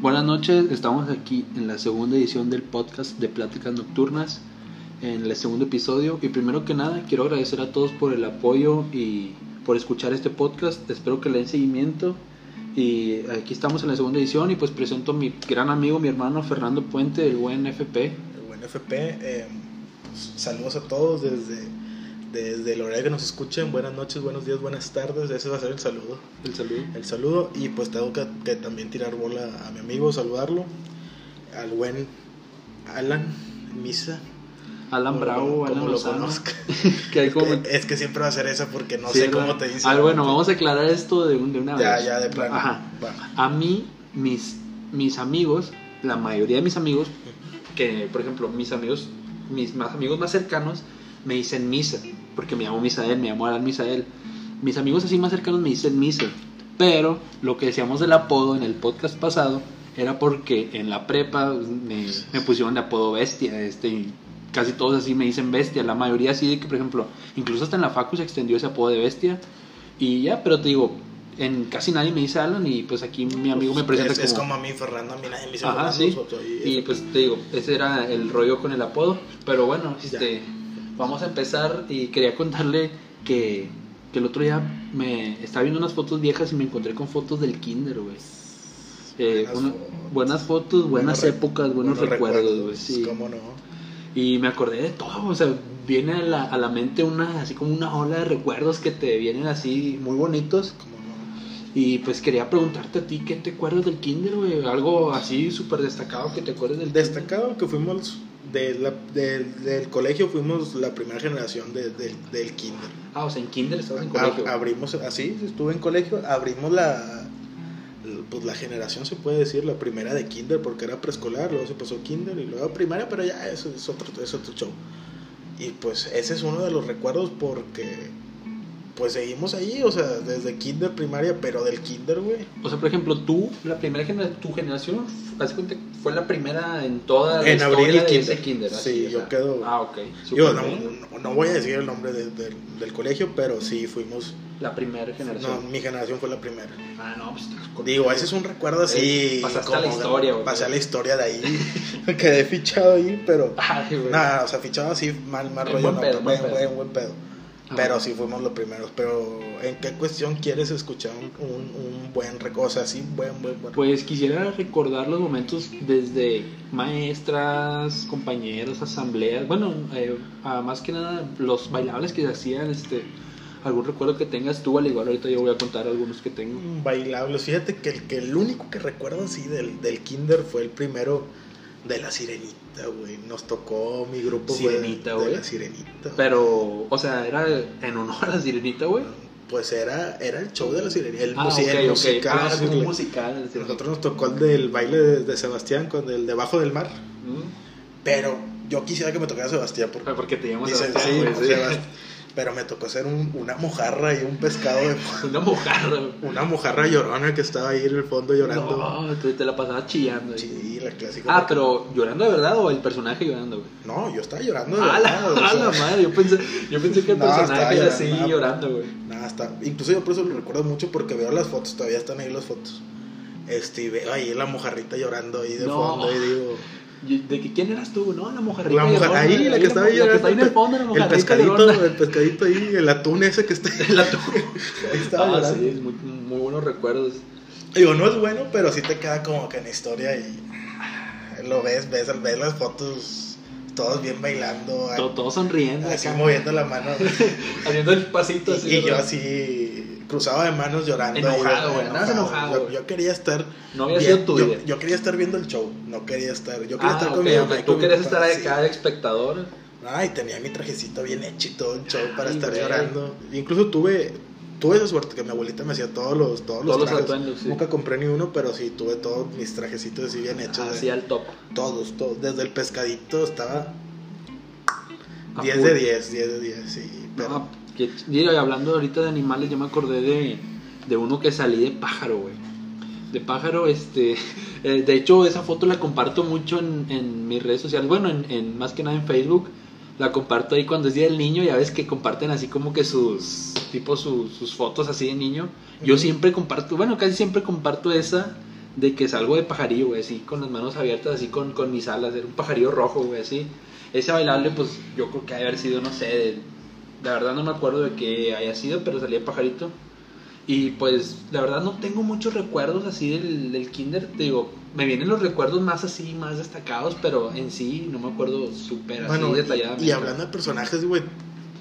Buenas noches, estamos aquí en la segunda edición del podcast de Pláticas Nocturnas, en el segundo episodio. Y primero que nada, quiero agradecer a todos por el apoyo y por escuchar este podcast. Espero que le den seguimiento. Y aquí estamos en la segunda edición y pues presento a mi gran amigo, mi hermano Fernando Puente, el buen FP. El buen FP, eh, pues, saludos a todos desde, desde el horario que nos escuchen. Buenas noches, buenos días, buenas tardes. Ese va a ser el saludo. El saludo. El saludo. Y pues tengo que, que también tirar bola a mi amigo, saludarlo. Al buen Alan Misa. Alan Como- Bravo, como Alan lo Lozano. conozca. que hay Es como... que, es que siempre va a ser eso porque no Sí, sé cómo te dice. Ah, bueno, vamos a aclarar esto de, un- de una Ya, vez. ya, de plano. Ajá. Va. A mí, mis, mis amigos, la mayoría de mis amigos, que por ejemplo, mis amigos, mis más amigos más cercanos, me dicen Misa, porque me llamo Misael, me llamo Alan Misael. Mis amigos así más cercanos me dicen Misa. Pero lo que decíamos del apodo en el podcast pasado era porque en la prepa me, me pusieron de apodo bestia, este, y casi todos así me dicen bestia, la mayoría así de que, por ejemplo, incluso hasta en la facu se extendió ese apodo de bestia. Y ya, pero te digo, en casi nadie me dice Alan y pues aquí mi amigo me presenta es, es como... como a mí, Fernando, a mí nadie me dice Ajá, Fernando, sí. Y pues te digo, ese era el rollo con el apodo. Pero bueno, este, vamos a empezar y quería contarle que, que el otro día me estaba viendo unas fotos viejas y me encontré con fotos del kinder, güey. Eh, Buenas una- fotos. buenas fotos, épocas, buenos, recuerdos, güey. sí. ¿Cómo no? Y me acordé de todo, o sea, viene a la, a la mente una, así como una ola de recuerdos que te vienen así muy bonitos. ¿Cómo no? Y pues quería preguntarte a ti, ¿qué te acuerdas del kinder, güey? Algo así súper destacado que te acuerdes del Destacado que fuimos de la- del- del colegio, fuimos la primera generación de- del- del kinder. Ah, o sea, en kinder estabas en colegio. abrimos, así, estuve en colegio, abrimos la, pues la generación, se puede decir, la primera de kinder, porque era preescolar, luego se pasó kinder y luego primaria, pero ya eso es otro, es otro show. Y pues ese es uno de los recuerdos porque pues seguimos ahí, o sea, desde kinder, primaria, pero del kinder, güey. O sea, por ejemplo, tú, la primera generación, tu generación, haz de cuenta fue la primera en toda la En historia el de kinder. ese kinder. así, Sí, o yo sea. quedo- Ah, ok. Yo no, no, no voy a decir el nombre de- del- del colegio, pero sí fuimos, La primera generación. no, mi generación fue la primera. Ah, no, pues Digo, ese es un recuerdo así. Eh, pasaste a la como de- historia, güey. Pasé a la historia de ahí. Quedé fichado ahí, pero. Ay, güey. Nada, o sea, fichado así, mal, mal En rollo, buen no, pedo, buen buen, buen pedo. Pero sí fuimos los primeros. Pero, ¿en qué cuestión quieres escuchar un, un, un buen recuerdo? O sea, sí, buen, buen, buen. Pues quisiera recordar los momentos desde maestras, compañeros, asambleas, bueno, eh, más que nada los bailables que se hacían, este, algún recuerdo que tengas tú, al igual ahorita yo voy a contar algunos que tengo. Bailables. Fíjate que el, que el único que recuerdo así del, del Kinder fue el primero de la Sirenita, güey. Nos tocó mi grupo Sirenita, de güey. la Sirenita. Pero, o sea, era en honor a la sirenita, güey. Pues era, era el show de la Sirenita. El, Ah, musi- ok, el musical. Ah, güey. un musical. Nosotros nos tocó el del baile de, de Sebastián con el debajo del mar. Mm. Pero yo quisiera que me tocara Sebastián porque Fue Porque te llamas Sebastián, sí, güey, pues, sí. Sebast- Pero me tocó hacer un- una mojarra y un pescado de Una mojarra. güey. una mojarra llorona que estaba ahí en el fondo llorando. No, te, te la pasabas chillando. güey. Sí, la clásica. Ah, pero llorando de verdad o el personaje llorando, güey. No, yo estaba llorando de A la, verdad, o a la madre, yo pensé, yo pensé que el No, personaje era así llorando. llorando, güey. Nada, está. Incluso yo por eso lo recuerdo mucho porque veo las fotos, todavía están ahí las fotos. Este, y veo ahí la mojarrita llorando ahí de No. fondo y digo, ¿De que quién eras tú? No, la mojarrita. la moja- ahí la que estaba ahí La que está ahí en el fondo, la el pescadito, el pescadito ahí, el atún ese que está El atún. ahí estaba Ah, sí, muy, muy buenos recuerdos. Digo, no es bueno, pero sí te queda como que en historia y lo ves, ves, ves las fotos, todos bien bailando, Todo, todo sonriendo, así acá, moviendo la mano. haciendo el pasito así. y, y yo así cruzado de manos llorando. Enojado, güey, andabas enojado, Yo, yo quería estar. No había bien- sido tu yo, quería estar viendo el show, no quería estar. Yo quería Ah, estar ok, con mi mamá Tú querías estar acá de espectador. Ay, tenía mi trajecito bien hecho y todo el show para estar güey. llorando. Incluso tuve tuve esa suerte que mi abuelita me hacía todos los todos los Todos los trajes. atuendos, sí. Nunca compré ni uno, pero sí tuve todos mis trajecitos así bien hechos. de- Así al top. Todos, todos. Desde el pescadito estaba A 10 full. de 10, 10 de 10, sí. Pero, No, que- y hablando ahorita de animales, yo me acordé de, de uno que salí de pájaro, güey. De pájaro, este. eh, de hecho, esa foto la comparto mucho en, en mis redes sociales. Bueno, en, en- más que nada en Facebook. La comparto ahí cuando es día del niño. Ya ves que comparten así como que sus. Tipo sus, sus fotos así de niño. Yo siempre comparto. Bueno, casi siempre comparto esa de que salgo de pajarillo, güey, así, con las manos abiertas, así con, con mis alas, era un pajarillo rojo, güey, así. Ese bailable, pues yo creo que debe haber sido, no sé, de, la verdad no me acuerdo de qué haya sido, pero salía pajarito. Y pues, la verdad no tengo muchos recuerdos así del, del kinder, te digo, me vienen los recuerdos más así, más destacados, pero en sí no me acuerdo súper así Bueno, detalladamente. y, hablando de personajes, güey,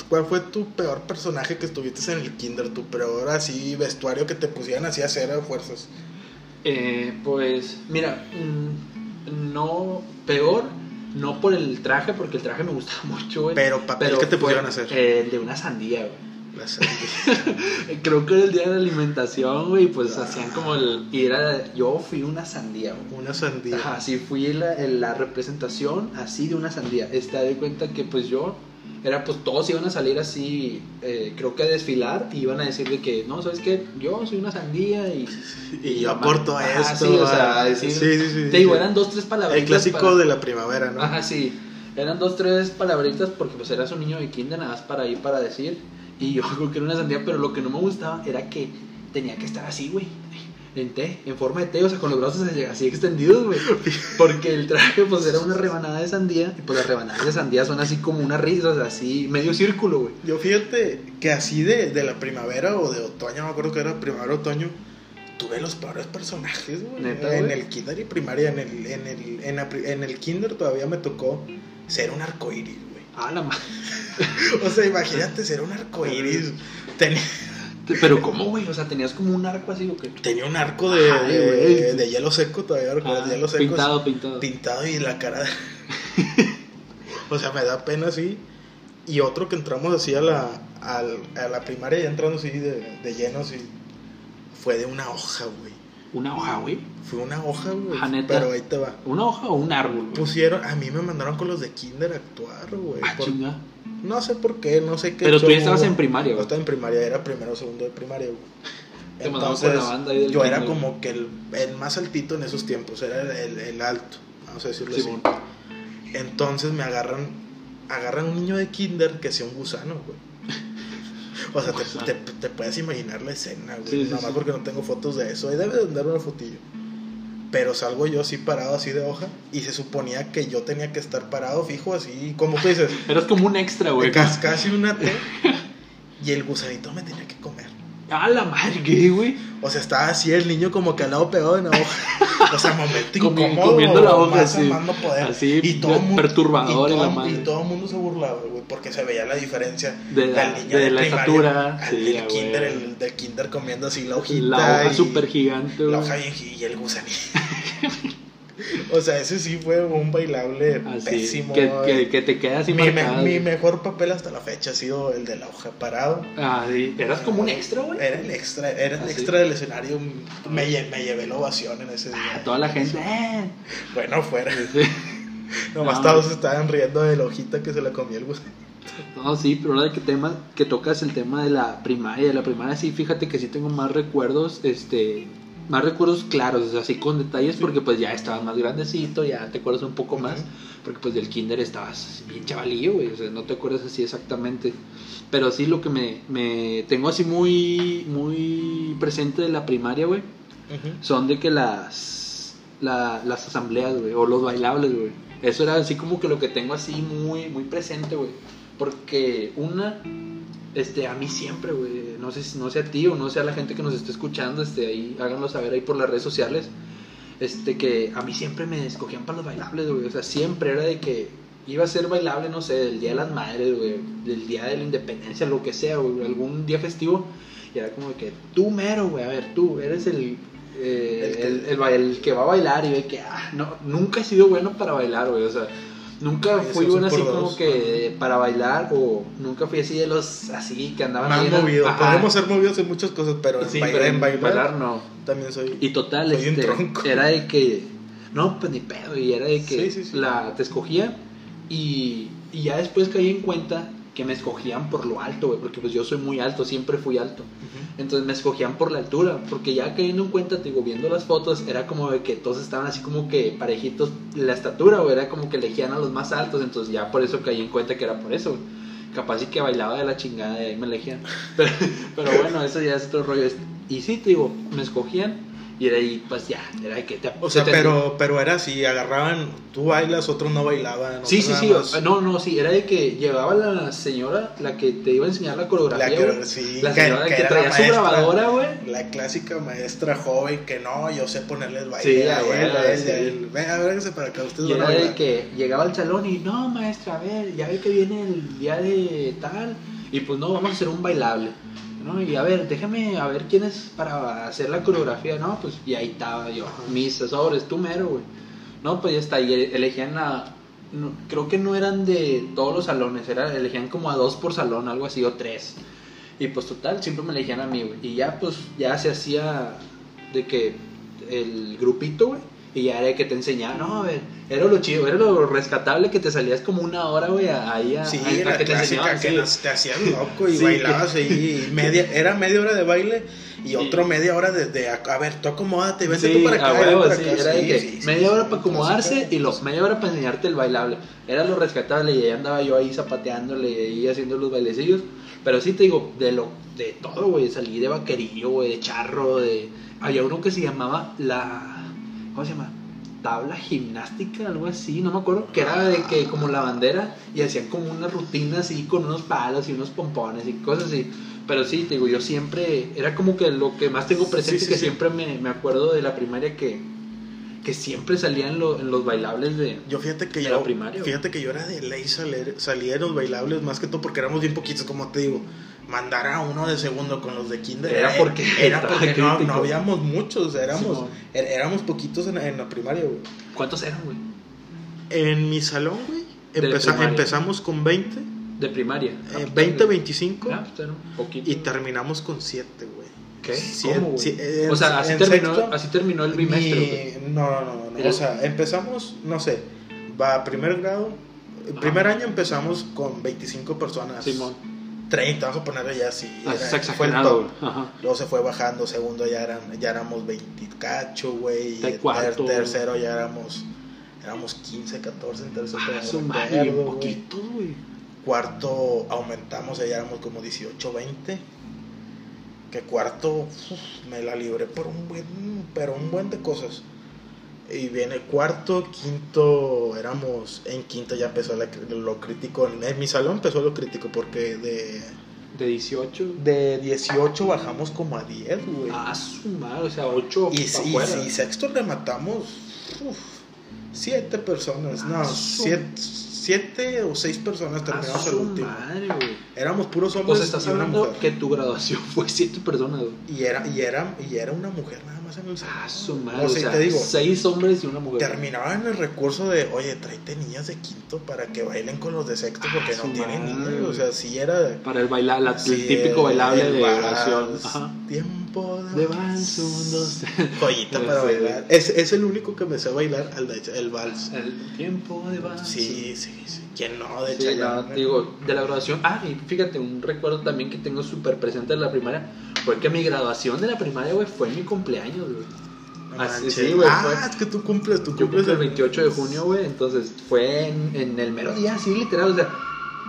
¿cuál fue tu peor personaje que estuviste en el kinder? Tu peor así vestuario que te pusieran así a hacer a fuerzas. Eh, pues, mira, mm, no, peor, no por el traje, porque el traje me gustaba mucho, güey. Pero papel que te fue, pusieron a hacer. el de una sandía, güey. Creo que era el día de la alimentación, güey, pues Ah. hacían como el... Y era, yo fui una sandía, güey. una sandía. Ajá, sí, fui la, la representación así de una sandía. Este, de cuenta que pues yo, era pues todos iban a salir así, eh, creo que a desfilar, y iban a decir de que, no, ¿sabes qué? Yo soy una sandía y... Y yo aporto a esto. sí, o sea, a- a decir- sí, sí, sí, Te digo, eran dos, tres palabras. El clásico de la primavera, ¿no? Ajá, sí. Eran dos, tres palabritas porque pues eras un niño de kinder nada más para ir para decir. Y yo creo que era una sandía, pero lo que no me gustaba era que tenía que estar así, güey. En T, en forma de T, o sea, con los brazos así- extendidos, güey. Porque el traje, pues era una rebanada de sandía. Y pues las rebanadas de sandía son así como una risa, o sea, así, medio círculo, güey. Yo fíjate que así de, de la primavera o de otoño, me acuerdo que era primavera otoño, tuve los peores personajes, güey. ¿Neta, En el kinder y primaria, en el, en el, en la en el kinder todavía me tocó ser un arcoíris. Ah, la madre. O sea, imagínate ser un arcoíris. Tenía, Pero ¿cómo, güey? O sea, tenías como un arco así, ¿o qué? tenía un arco de, Ay, de, de hielo seco, todavía Ah, hielo seco. pintado, pintado. pintado y la cara de- o sea me da pena así y otro que entramos así a la al- a la primaria ya entrando así de, de lleno así fue de una hoja güey Una hoja, güey. fue una hoja güey pero ahí te va ¿Una hoja o un árbol, pusieron a mí me mandaron con los de kinder a actuar güey Ah, por- chinga. no sé por qué no sé qué Pero tú ya estabas en primaria, yo güey. estaba en primaria era primero o segundo de primaria güey con la banda yo era kinder, como que el, el más altito en esos tiempos era el, el- el alto vamos a decirlo así. Entonces me agarran, agarran un niño de kinder que sea un gusano, güey. O sea, te, Gusano. te- te puedes imaginar la escena, güey. Sí, sí, Nada más sí. porque no tengo fotos de eso. Ahí debe de andar una fotillo. Pero salgo yo así parado, así de hoja. Y se suponía que yo tenía que estar parado fijo, así como tú dices. Eras como un extra, güey. cas- casi una T. Y el gusanito me tenía que comer. Ah, la madre, ¿qué, güey? O sea, estaba así el niño como que al lado pegado en la hoja. O sea, momento incómodo. comiendo la hoja, más poder. Así, y todo mundo, perturbador y en la todo, madre. y todo el mundo se burlaba, güey, porque se veía la diferencia De la- del niño de de, la primaria estatura, al sí, del a kinder, el del kinder comiendo así la hojita. La hoja súper gigante, La hoja bien y el gusanito. o sea, ese sí fue un bailable Así, pésimo. que, güey. que, que te quedas así mi, me- mejor papel hasta la fecha ha sido el de la hoja parado. Ah, sí. Eras como un extra, güey. Era el extra, era el Ah, extra del escenario. Me, lle- me llevé la ovación en ese día. Toda la gente, eh. Bueno, fuera. Sí. Nomás No, todos estaban riendo de la hojita que se la comía el gusano. No, sí, pero ahora que tema, que tocas el tema de la primaria, de la primaria sí, fíjate que sí tengo más recuerdos, este, más recuerdos claros, o sea, así con detalles, porque pues ya estabas más grandecito, ya te acuerdas un poco más, Ujú. porque pues del kinder estabas bien chavalillo, güey, o sea, no te acuerdas así exactamente, pero sí lo que me, me tengo así muy, muy presente de la primaria, güey, son de que las, la- las asambleas, güey, o los bailables, güey. Eso era así como que lo que tengo así muy, muy presente, güey. Porque una, este, a mí siempre, güey, no sé, si- no sé a ti o no sé a la gente que nos esté escuchando, este, ahí, háganlo saber ahí por las redes sociales, este, que a mí siempre me escogían para los bailables, güey. O sea, siempre era de que iba a ser bailable, no sé, del Día de las Madres, güey, del Día de la Independencia, lo que sea, güey, algún día festivo. Y era como de que tú mero, güey, a ver, tú eres el, eh, El que- el, el ba- el que va a bailar y ve que, ah, no, nunca he sido bueno para bailar, güey, o sea, nunca fui son así como dos. que para bailar o nunca fui así de los así que andaban Más movido. Ajá. Podemos ser movidos en muchas cosas, pero en, Sí, bail- pero en bailar, bailar no. también soy. Y total, Soy este, era de que, no, pues ni pedo, y era de que Sí, sí, sí. la te escogía y, y ya después caí en cuenta que me escogían por lo alto, güey, porque pues yo soy muy alto, siempre fui alto. Entonces me escogían por la altura, porque ya cayendo en cuenta, te digo, viendo las fotos, era como de que todos estaban así como que parejitos la estatura, o era como que elegían a los más altos, entonces ya por eso caí en cuenta que era por eso, güey. Capaz y que bailaba de la chingada y ahí me elegían. Pero, pero bueno, eso ya es otro rollo. Y sí, te digo, me escogían Y era ahí, pues ya, era de que te. O sea, te- pero, pero era así, agarraban, tú bailas, otros no bailaban. Sí, sí, sí. más- No, no, sí. Era de que llegaba la señora, la que te iba a enseñar la La coreografía. que, sí, la que- señora que que, traía su grabadora, güey. La clásica maestra joven que no, yo sé ponerles baile. Sí, a él, a él, a para acá, ustedes Y van a era de que llegaba al salón y, no, maestra, a ver, ya ve que viene el día de tal. Y pues no, vamos a hacer un bailable. ¿No? Y a ver, déjame a ver quién es para hacer la coreografía. No, pues y ahí estaba yo, mis sobres, tú mero, güey. No, pues ya está. Y elegían a. no, creo que no eran de todos los salones, era, elegían como a dos por salón, algo así, o tres. Y pues total, siempre me elegían a mí, güey. Y ya pues ya se hacía de que el grupito, güey. Y ya era que te enseñaba, no, a ver, era lo chido, era lo rescatable que te salías como una hora, güey, ahí a, Sí, a- a que te enseñaban, que sí. te hacías loco y Sí, bailabas ahí. y media, era media hora de baile y otro media hora de, de, a a ver, tú acomódate, vete tú para acá, huevo, para acá. era de Sí, que media hora para acomodarse y los media hora para enseñarte el bailable. Era lo rescatable y ahí andaba yo ahí zapateándole y haciendo los bailecillos. Pero sí te digo, de lo de todo, güey, salí de vaquerillo, güey, de charro, de había uno que se llamaba la ¿cómo se llama? tabla gimnástica, algo así, no me acuerdo, que era de que como la bandera y hacían como unas rutinas así con unos palos y unos pompones y cosas así. Pero sí, te digo, yo siempre, era como que lo que más tengo presente, Sí, sí, que sí. siempre me, me acuerdo de la primaria que, que siempre salía en, lo- en los bailables de... Yo fíjate que De yo, la primaria, fíjate que yo era de ley salir, salía de los bailables más que todo porque éramos bien poquitos, como te digo. Mandar a uno de segundo con los de kinder Era porque era porque no, habíamos muchos, éramos, er- éramos poquitos en, en la primaria, güey. ¿Cuántos eran, güey? En mi salón, güey, empeza- empezamos con 20, De primaria. eh, Ah, pues, 20, tal vez. 25 Ah, pues, un poquito. y terminamos con 7, güey. ¿Qué? Siete- ¿Cómo, en- o sea, así terminó, sexto, así terminó el bimestre. Mi- no, no, no, O sea, empezamos, no sé, va a primer grado. El primer año empezamos con 25 personas. Simón. 30, vamos a ponerle ya así. Ah, era- fue el top. Luego se fue bajando, segundo ya, eran, ya éramos 20 cacho, güey. ter- tercero ya éramos, éramos 15, 14 en tercero. Ah, me madre, poquitos, güey. Cuarto aumentamos, ya éramos como 18, 20. Que cuarto uf, me la libré por un buen, pero un buen de cosas. Y viene cuarto, quinto, éramos, en quinto ya empezó la- lo crítico. En mi salón empezó lo crítico porque de, De 18. de 18 bajamos como a 10, güey. Ah, su madre, o sea, 8 y, y sexto rematamos uf, siete personas, no, Ah, su- siete, siete o seis personas terminamos el su último. madre, güey. Éramos puros O hombres sea, estás y una hablando mujer. que tu graduación fue 7 personas, güey. Y era, y, era, y era una mujer nada más en el salón. Ah, su madre. O O sea, te digo, 6 hombres y una mujer. terminaban el recurso de, oye, tráete niñas de quinto para que bailen con los de sexto porque no tienen niños. O sea, sí era... Para el bailar, la- sí, el típico bailable el de graduación. Ajá. Tiempo De vals, un, dos, Joyita Sí, para bailar. Es, es el único que me sé bailar, el, de- el vals. El tiempo de vals. Sí, sí, sí. ¿Quién no? De Sí, no, digo, de la graduación. Ah, y fíjate, un recuerdo también que tengo súper presente de la primaria fue que mi graduación de la primaria, güey, fue en mi cumpleaños, güey. Así, sí, güey, Ah, fue- es que tú cumples, tú cumples el 28 de junio, güey, entonces fue en, en el mero día, así literal, o sea,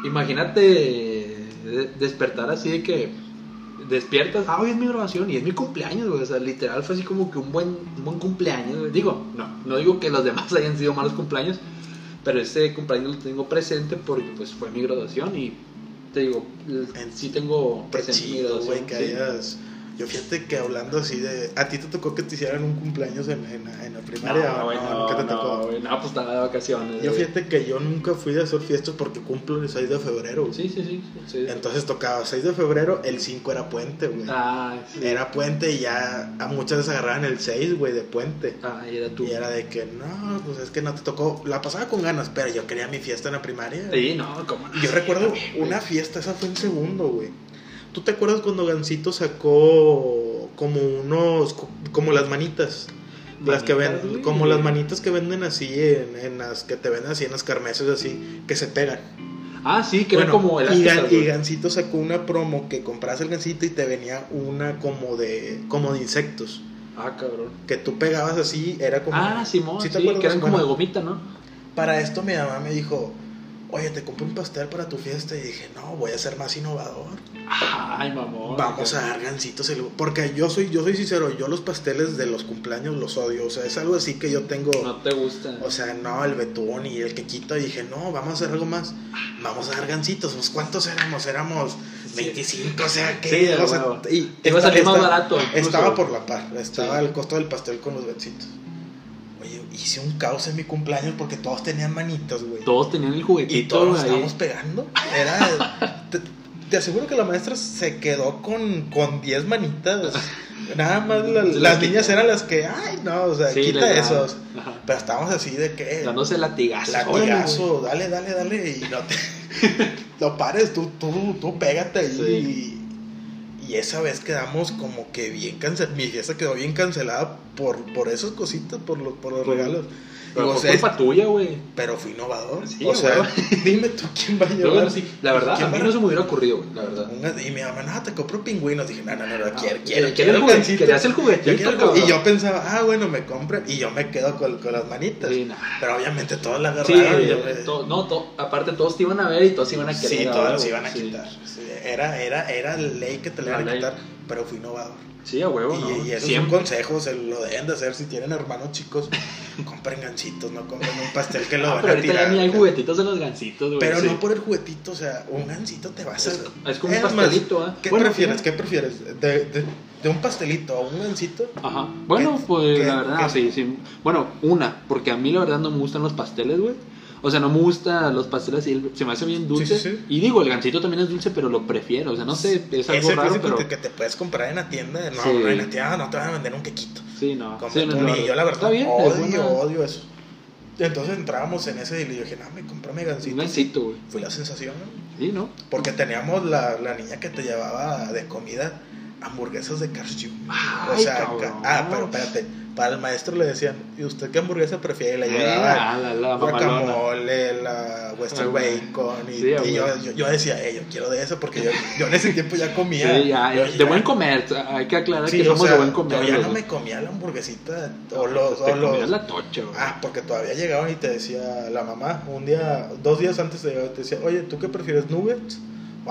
imagínate de- despertar así de que despiertas, ah, hoy es mi graduación y es mi cumpleaños, güey, o sea, literal fue así como que un buen, un buen cumpleaños, güey. Digo, no, no digo que los demás hayan sido malos cumpleaños, pero ese cumpleaños lo tengo presente porque pues fue mi graduación y te digo, En- sí tengo presente mi chido, graduación. güey, que sí. hayas... Yo fíjate que hablando así de... ¿A ti te tocó que te hicieran un cumpleaños en, en, en la primaria? No, güey, no? no, ¿Nunca te no, tocó? güey, no, pues estaba de vacaciones. Yo güey. fíjate que yo nunca fui de hacer fiestas porque cumplo el 6 de febrero. güey. Sí, sí, sí. sí. Entonces tocaba 6 de febrero, el 5 era puente, güey. Ah, sí. Era puente y ya a muchas veces agarraban el 6, güey, de puente. Ah, y era tú. Y era de que, no, pues es que no te tocó. La pasaba con ganas, pero yo quería mi fiesta en la primaria. Sí, no, como Y Yo recuerdo una fiesta, esa fue en segundo, güey. ¿Tú te acuerdas cuando Gancito sacó como unos, co- como las manitas? Las que ven, como las manitas que venden así en, en las que te venden así en las carmeses así, que se pegan. Ah, sí, que era Bueno, como y, elásticas, Gan- y güey. Gancito sacó una promo que compras el Gancito y te venía una como de, como de insectos. Ah, cabrón. Que tú pegabas así, era como. Ah, Simón, ¿Sí sí, te acuerdas? que eran como Bueno, de gomita, ¿no? Para esto mi mamá me dijo, oye, te compré un pastel para tu fiesta. Y dije, no, voy a ser más innovador. Ay, mamón. Vamos a dar gancitos. el- Porque yo soy, yo soy sincero, yo los pasteles de los cumpleaños los odio. O sea, es algo así que yo tengo. No te gusta. O sea, no, el betún y el quequito. Y dije, no, vamos a hacer algo más. Vamos a dar gancitos. Pues, ¿cuántos éramos? Éramos 25, o sea, ¿qué? Sí, o sea, y Te iba a salir más esta- barato, incluso. Estaba por la par. Estaba Sí. el costo del pastel con los gancitos. Hice un caos en mi cumpleaños porque todos tenían manitas, güey. Todos tenían el Y juguetito todos nos ahí. estábamos pegando. Era. te, te aseguro que la maestra se quedó con, con 10 manitas. Nada más la- las las niñas eran las que, ay, no, o sea, Sí, quita esos. Ajá. Pero estábamos así de que. Dándose latigazos. Latigazo, dale, dale, dale. Y no te. no pares, tú, tú, tú pégate ahí. Sí. Y, y esa vez quedamos como que bien cancelados. Mi fiesta quedó bien cancelada por, por esas cositas, por los, por los regalos. Pero sea, culpa tuya, güey. pero fui innovador. Sí, o sea, dime tú quién va a llevar. bueno, sí, la verdad, ¿Quién a mí no se me hubiera ocurrido, güey, la verdad. Y mi mamá, no, te compro pingüinos. Dije, no, no, no, no, Ah, quiero, quiero, quiere el el gancito. querías el juguetito, quiero. Y yo pensaba, ah, bueno, me compran. Y yo me quedo con, con las manitas. Sí. Pero obviamente todas las Sí, agarraron. y yo me- to- no, to- aparte todos te iban a ver y todos iban a querer. Sí, las güey, iban a sí. quitar. Sí, era, era, era ley que te la La iban a quitar, pero fui innovador. Sí, a huevo, y, ¿no? y eso Siempre. es un consejo, se lo deben de hacer si tienen hermanos chicos. compren gancitos, no compren un pastel que lo Ah, van pero a ahorita tirar. ya ni hay juguetitos de los gancitos, güey. Pero sí. no por el juguetito, o sea, un gancito te vas a. Es, es como un más, pastelito, ¿ah? ¿Qué Bueno, prefieres? ¿Qué prefieres? ¿De, de, de un pastelito a un gancito? Ajá. Bueno, ¿Qué- pues qué- la verdad, qué? sí, sí. Bueno, una, porque a mí la verdad no me gustan los pasteles, güey. O sea, no me gustan los pasteles y el- se me hace bien dulce. Sí, sí, sí. Y digo, el gancito también es dulce, pero lo prefiero. O sea, no sé, es algo raro, pero. que, que te puedes comprar en la tienda. No, no, en la tienda no te van a vender un quequito. Sí, no. Sí, no, no, y yo la verdad Está bien, es odio, odio eso. Entonces entrábamos en ese y le dije, no, me compré mi gancito. Un gancito, güey. Fue la sensación, ¿no? Sí, ¿no? Porque teníamos la, la niña que te llevaba de comida hamburguesas de Carl O sea, cabrón. ah, pero espérate, para el maestro le decían, ¿y usted qué hamburguesa prefiere? Le Ah, llevaba la, la mamalona. guacamole, la western Ah, bacon, y, Sí, ah, y yo, yo, yo decía, "Eh, yo quiero de eso porque yo, yo en ese tiempo ya comía. Sí, ya, Yo de ya- buen comer. Hay que aclarar Sí, que o somos sea, de buen comer. yo ya no me comía la hamburguesita o los... Te o los- la tocha. Ah, porque todavía llegaban y te decía la mamá, un día, dos días antes de llegar, te decía, oye, ¿tú qué prefieres, nuggets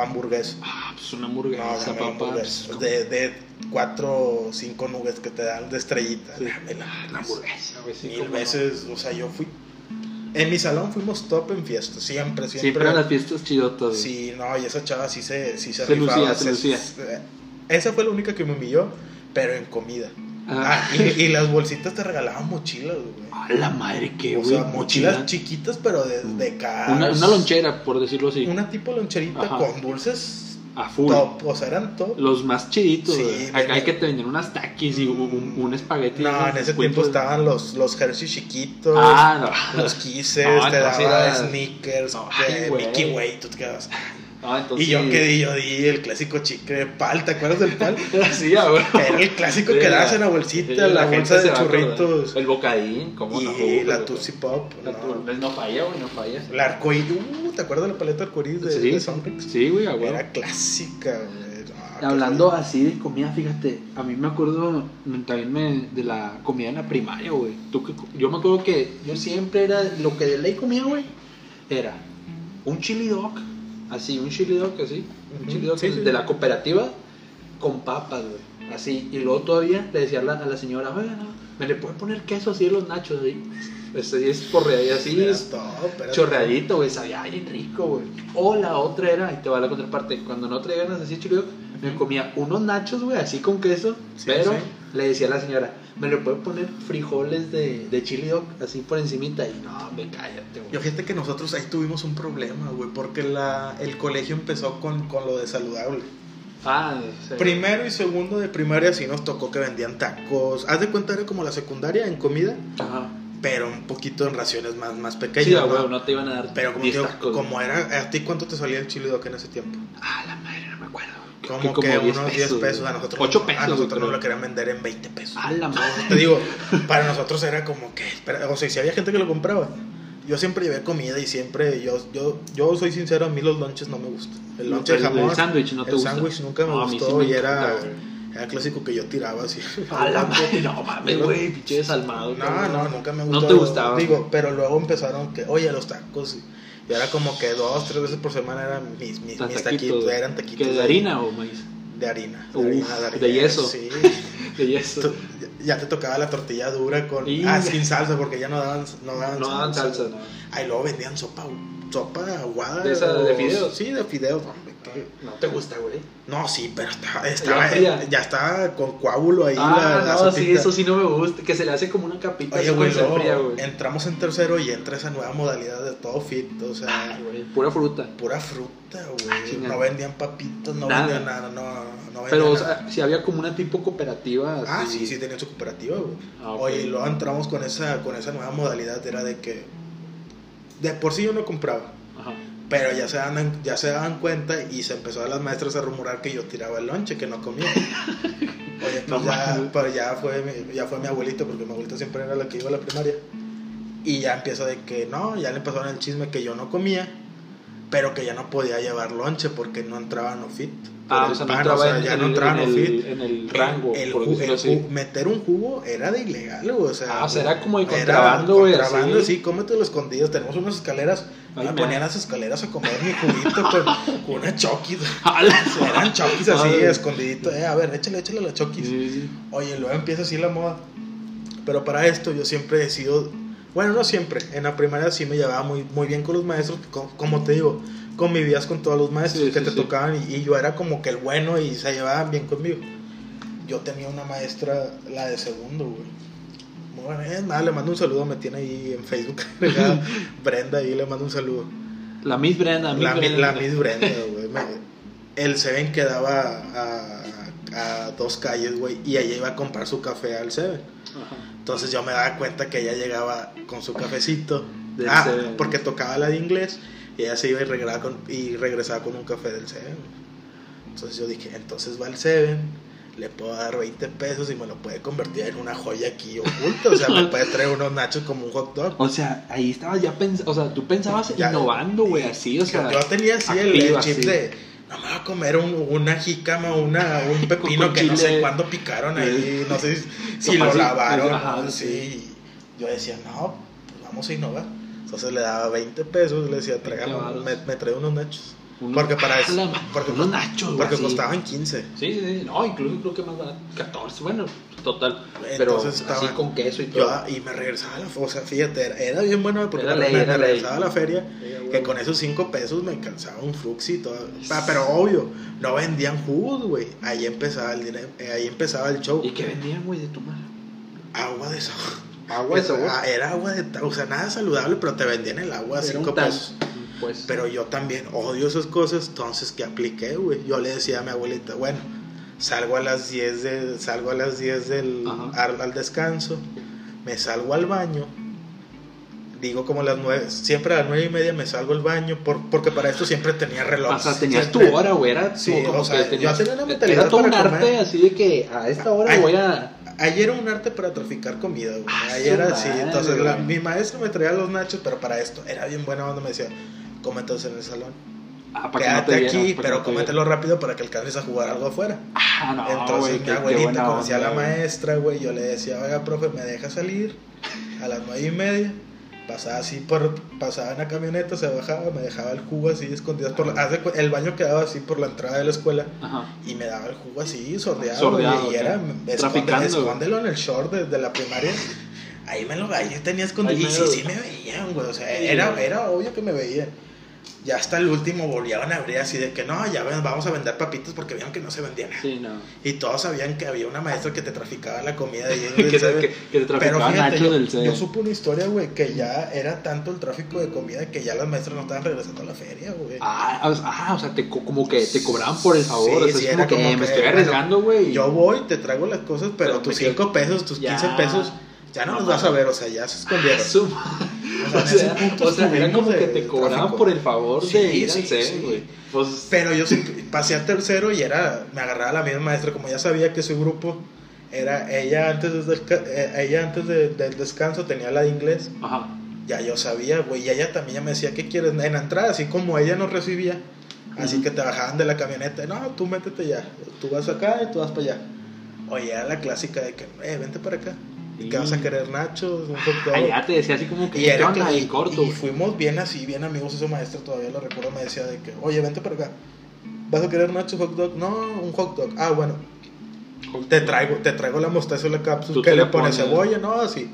hamburguesa? Ah, pues una No, hamburguesa, dame la papá. hamburguesa. pues, De, de cuatro o cinco nuggets que te dan de estrellita. Sí. Dame la Ah, la hamburguesa, güey. sí, Mil cómo no. veces, o sea, yo fui... En mi salón fuimos top en fiestas, siempre, siempre. Siempre en las fiestas chidotas, güey. Sí, no, y esa chava sí se, sí se, Se rifaba, lucía, se lucía. Esa fue la única que me humilló, pero en comida. Ah. Y, y las bolsitas te regalaban mochilas, güey. A la madre que, O sea, mochilas mochila. chiquitas, pero de, de Cars. Una, una lonchera, por decirlo así. Una tipo loncherita Ajá. con dulces A full. top. O sea, eran top. Los más chiditos, Sí. Acá hay que te venden unas taquis y un, un, un espagueti. No, en ese tiempo estaban los, los Hershey chiquitos. Ah, no. Los Kisses, No, te entonces daba era- Snickers, No, ay. Mickey Way, tú te quedabas. Entonces. Y yo que di, yo di el clásico chicle pal, ¿te acuerdas del pal? Sí, ah, güey. Era el clásico que dabas en la bolsita, la, gente bolsa de churritos. El bocadín, ¿cómo y no? la Uf, Tootsie Pop. La no. tu- No falla, güey, no falla. La arcoíris, uh, ¿te acuerdas de la paleta arcoíris de, Sí, de Sonrix? sí, güey, a huevo. Era clásica, güey. Hablando así de comida, fíjate, a mí me acuerdo también me, de la comida en la primaria, güey. Yo me acuerdo que yo siempre era, lo que de ley comía, güey, era un chili dog, así, un chili dog, así, un chili dog sí, sí. de la cooperativa con papas, güey, así. Y luego todavía le decía a la, a la señora, oiga, no, me le puede poner queso así en los nachos, así. Así es porreado, así Era es era chorreadito, güey, sabía bien rico, güey. O la otra era, y te va la contraparte, cuando no traía ganas así chile dog, me comía unos nachos, güey, así con queso, Sí, pero sí. le decía a la señora, me le puede poner frijoles de, de chili dog, así por encimita, y no, me cállate, Yo güey. fíjate que nosotros ahí tuvimos un problema, güey, porque la, el colegio empezó con, con lo de saludable. Ah, sí. Primero y segundo de primaria sí nos tocó que vendían tacos. Haz de cuenta era como la secundaria en comida, Ajá. pero un poquito en raciones más, más pequeñas. Sí, ¿no? no te iban a dar Pero como, 10 te digo, tacos. como era, ¿a ti cuánto te salía el chili dog en ese tiempo? Ah, la madre, no Como que, 10 unos 10 pesos. A nosotros, 8 a pesos, güey, nosotros nos creo. lo querían vender en 20 pesos. Ah, la madre. Te digo, para nosotros era como que, espera, o sea, si había gente que lo compraba. Yo siempre llevé comida y siempre, yo, yo, yo soy sincero, a mí los lunches no me gustan. El lunch de El- jamón, el sándwich no te el gusta. sándwich nunca me No, a mí sí gustó me y era, encanta, güey. Era clásico que yo tiraba así. A la madre, no mames, güey, pinche desalmado. No, cabrón. no, nunca me gustó. No te gustaba. Digo, pero luego empezaron que, oye, los tacos. Y era como que dos, tres veces por semana eran mis, mis, taquitos. eran taquitos. ¿Que de harina o maíz? De harina. De, Uf, harina, de yeso. Sí. De yeso. Ya te tocaba la tortilla dura con. Y- Ah, sin salsa, porque ya no daban, no daban No daban salsa, no. Ahí luego vendían sopa, sopa aguada. ¿De esa de o- fideos? Sí, de fideos. hombre, No te gusta, güey. No, sí, pero estaba, estaba- fría. ya estaba con coágulo ahí Ah, la, la no, sí, eso sí no me gusta. Que se le hace como una capita Oye, güey, entramos en tercero y entra esa nueva modalidad de todo fit, o sea, Ay, güey, Pura fruta. pura fruta, güey. Ah, no vendían papitos, no Nada. vendían nada, no, no vendían Pero, o nada. sea, si había como una tipo cooperativa. Ah, sí, sí tenían su cooperativa, güey. Ah, ok. Oye, y luego entramos con esa, con esa nueva modalidad, era de que de por sí yo no compraba, Ajá. pero ya se daban, ya se daban cuenta y se empezó a las maestras a rumorar que yo tiraba el lonche, que no comía. Oye, pues No ya, pero ya fue, mi, ya fue mi abuelito, porque mi abuelito siempre era la que iba a la primaria. Y ya empieza de que no, ya le empezaron el chisme que yo no comía, pero que ya no podía llevar lonche porque no entraba en fit. Ah, el o sea, no pan, entraba o sea, en, ya en no el- entraba en en el, el rango, El por el así. meter un jugo era de ilegal, güey, o sea, Ah, era como era contrabando, güey, Contrabando, sí, cómetelo escondido. Tenemos unas escaleras, Ay, me ponían las escaleras a comer mi juguito con, con una. ¡Hala! Eran chokis así, Madre. escondidito. Eh, a ver, échale, échale la chokis. Sí, sí. Oye, luego empieza así la moda. Pero para esto yo siempre he sido, bueno, no siempre, en la primaria sí me llevaba muy, muy bien con los maestros, co- como te digo, convivías con todos los maestros Sí, que sí, te sí. tocaban y, y yo era como que el bueno y se llevaban bien conmigo. Yo tenía una maestra, la de segundo, güey. Buena, es más, le mando un saludo, me tiene ahí en Facebook. Brenda, ahí le mando un saludo. La Miss Brenda, Miss La, Brenda. la Miss Brenda, güey. El Seven quedaba a, a dos calles, güey, y ella iba a comprar su café al Seven. Ajá. Entonces yo me daba cuenta que ella llegaba con su cafecito. Del ah, Seven. porque tocaba la de inglés y ella se iba y regresaba con, y regresaba con un café del Seven. Entonces yo dije, entonces va al Seven, le puedo dar 20 pesos y me lo puede convertir en una joya aquí oculta. O sea, me puede traer unos nachos como un hot dog. O sea, ahí estabas ya pensando, o sea, tú pensabas Ya, innovando, güey, así, o sea. yo, tenía así el, chip de no me voy a comer un- una jícama una, un pepino que no sé cuándo picaron ahí no sé si, lo lavaron ajá, sí. sí. yo decía no pues vamos a innovar entonces le daba 20 pesos le decía tráigame me, me trae unos nachos porque para eso porque, unos nachos, porque así. costaban 15 Sí, sí, sí. No, incluso creo que más barato. 14, bueno, total. Pero Entonces así estaba- con queso y todo. y me regresaba a la o sea fíjate era, era bien bueno porque Era me, ley, me- ley. regresaba a la feria. Que con esos 5 pesos me alcanzaba un flux y todo. Ah, Pero obvio, no vendían jugos, güey. Ahí empezaba el dinero, eh, ahí empezaba el show. ¿Y qué vendían, güey, de tu madre? Agua de sabor. Agua de sabor. Era agua de o sea, nada saludable, pero te vendían el agua a Era 5 un tan- pesos. Pues. Pero yo también odio esas cosas, entonces ¿qué apliqué, güey? Yo le decía a mi abuelita, bueno, salgo a las 10 de, salgo a las 10 del al, al descanso, me salgo al baño, digo como las 9, siempre a las 9 y media me salgo al baño, por, porque para esto siempre tenía reloj. o sea, tenías tu Siempre- hora, güey. Era Sí, como, o sea, que tenías, yo tenía una mentalidad Era todo un para arte comer. así de que a esta hora Ay, voy a. Ayer era un arte para traficar comida, güey. Ah, Ayer era así. Entonces, la- mi maestro me traía los nachos, pero para esto era bien buena onda. Me decía, cómetelos en el salón. Ah, para que no Quédate te aquí, pero no te cómetelo rápido para que alcances a jugar algo afuera. Ah, no, Entonces, güey. mi abuelita conocía a la maestra, güey. Yo le decía, oiga, profe, ¿me deja salir? A las nueve y media. Pasaba así por. Pasaba en la camioneta, se bajaba, me dejaba el jugo así escondido. Por la- el baño quedaba así por la entrada de la escuela. Ajá. Y me daba el jugo así, sordeado. Sordeado, y, era, esconde- escóndelo en el short de, de la primaria. Ahí me lo ahí tenía escondido. Ahí Y sí, sí me veían, güey. O sea, era, era obvio que me veían. Ya hasta el último volvían a abrir así de que no, ya vamos a vender papitas porque vieron que no se vendía nada. Sí, no. Y todos sabían que había una maestra que te traficaba la comida de ahí que, del que, que te Pero traficaban fíjate, yo, del yo supe una historia, güey, que ya era tanto el tráfico de comida que ya las maestras no estaban regresando a la feria, güey. Ah, ah, o sea, te, co- como que te cobraban por el favor. Sí, o sea, sí, era como que como me estoy arriesgando, güey. Yo voy, te traigo las cosas, pero, Pero tus me quedo- 5 pesos, tus Ya. 15 pesos, ya no, No los vas a ver, o sea, ya se escondieron. Su- O sea, o sea, era como que de te cobraban tráfico. por el favor de Sí, ir sí, al C, sí. güey. Pues, Pero yo pasé a tercero y era, me agarraba la misma maestra, como ya sabía que su grupo era, ella antes, desca- eh, ella antes de- del descanso tenía la de inglés, ajá. ya yo sabía, güey, y ella también ya me decía, ¿qué quieres? En la entrada, así como ella nos recibía, así que te bajaban de la camioneta, no, tú métete ya, tú vas acá y tú vas para allá. Oye, era la clásica de que, eh, vente para acá. ¿Qué vas a querer, hot dog. Ah, ya te decía así como que Y era que- en corto. y fuimos bien así, bien amigos. Ese maestro todavía lo recuerdo, me decía de que, oye, vente para acá. ¿Vas a querer nachos hot dog? No, un hot dog. Ah, bueno, te traigo, te traigo la mostaza y la cápsula. ¿Qué le pones? ¿Cebolla? No, así.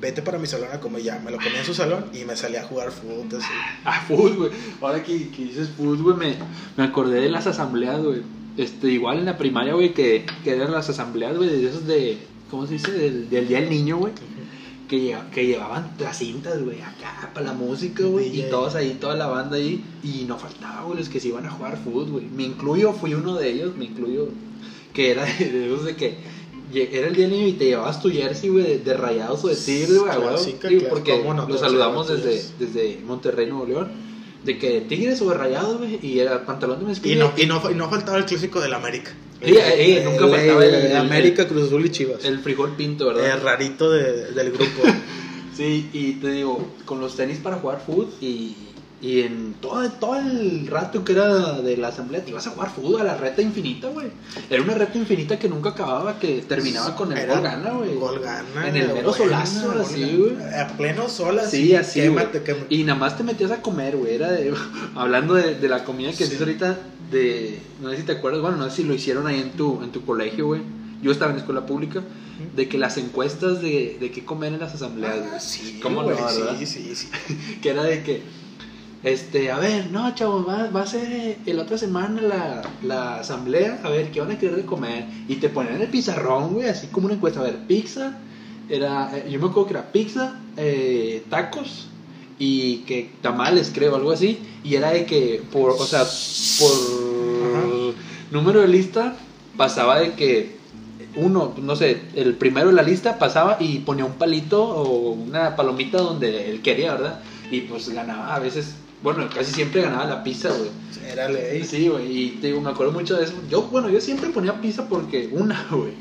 Vete para mi salón a comer ya. Me lo comí en su salón y me salí a jugar fútbol. así. Ah, food, güey. Ahora que, que dices food, güey, me, me acordé de las asambleas, güey. Este, igual en la primaria, güey, que, que eran las asambleas, güey, de esos de, ¿cómo se dice? Del, del Día del Niño, güey. Que, que llevaban las cintas, güey, acá para la música, güey. Y todos ahí, toda la banda ahí. Y no faltaba, güey, los que se iban a jugar fútbol, güey. Me incluyo, fui uno de ellos, me incluyo. Que era de, esos de que era el día del niño y te llevabas tu jersey, güey, de, de rayados o de tigre, güey, porque ¿Cómo no lo saludamos desde, desde Monterrey, Nuevo León. De que tigres o de rayados, güey, y era pantalón de Y mezclilla. no, y, no, y no faltaba el clásico del América. Sí, eh, nunca faltaba el- el- América, Cruz Azul y Chivas. El frijol pinto, ¿verdad? El rarito de- del grupo. Sí, y te digo, con los tenis para jugar fútbol y, y en todo, todo el rato que era de la asamblea te ibas a jugar fútbol a la reta infinita, güey. Era una reta infinita que nunca acababa, que terminaba con el Era gol gana, güey. Gol gana. En el mero solazo, así, güey. A pleno sol, así. Sí, así, quémate, quémate. Y nada más te metías a comer, güey. Era de. Hablando de, de la comida que Sí. ahorita, de. No sé si te acuerdas, bueno, no sé si lo hicieron ahí en tu, en tu colegio, güey. Yo estaba en escuela pública. De que las encuestas de, de qué comer en las asambleas, güey. Ah, sí, ¿Cómo no? Sí, sí, sí. que era de que, este, a ver, no, chavos, va, va a ser eh, la otra semana la, la asamblea, a ver, ¿qué van a querer de comer? Y te ponían el pizarrón, güey, así como una encuesta, a ver, pizza, era, eh, yo me acuerdo que era pizza, eh, tacos y que tamales, creo, algo así, y era de que, por, o sea, por número de lista, pasaba de que uno, no sé, el primero de la lista pasaba y ponía un palito o una palomita donde él quería, ¿verdad? Y pues ganaba a veces, bueno, casi siempre ganaba la pizza, güey. Era ley. Sí, güey, y te digo, me acuerdo mucho de eso. Yo, bueno, yo siempre ponía pizza porque, una, güey,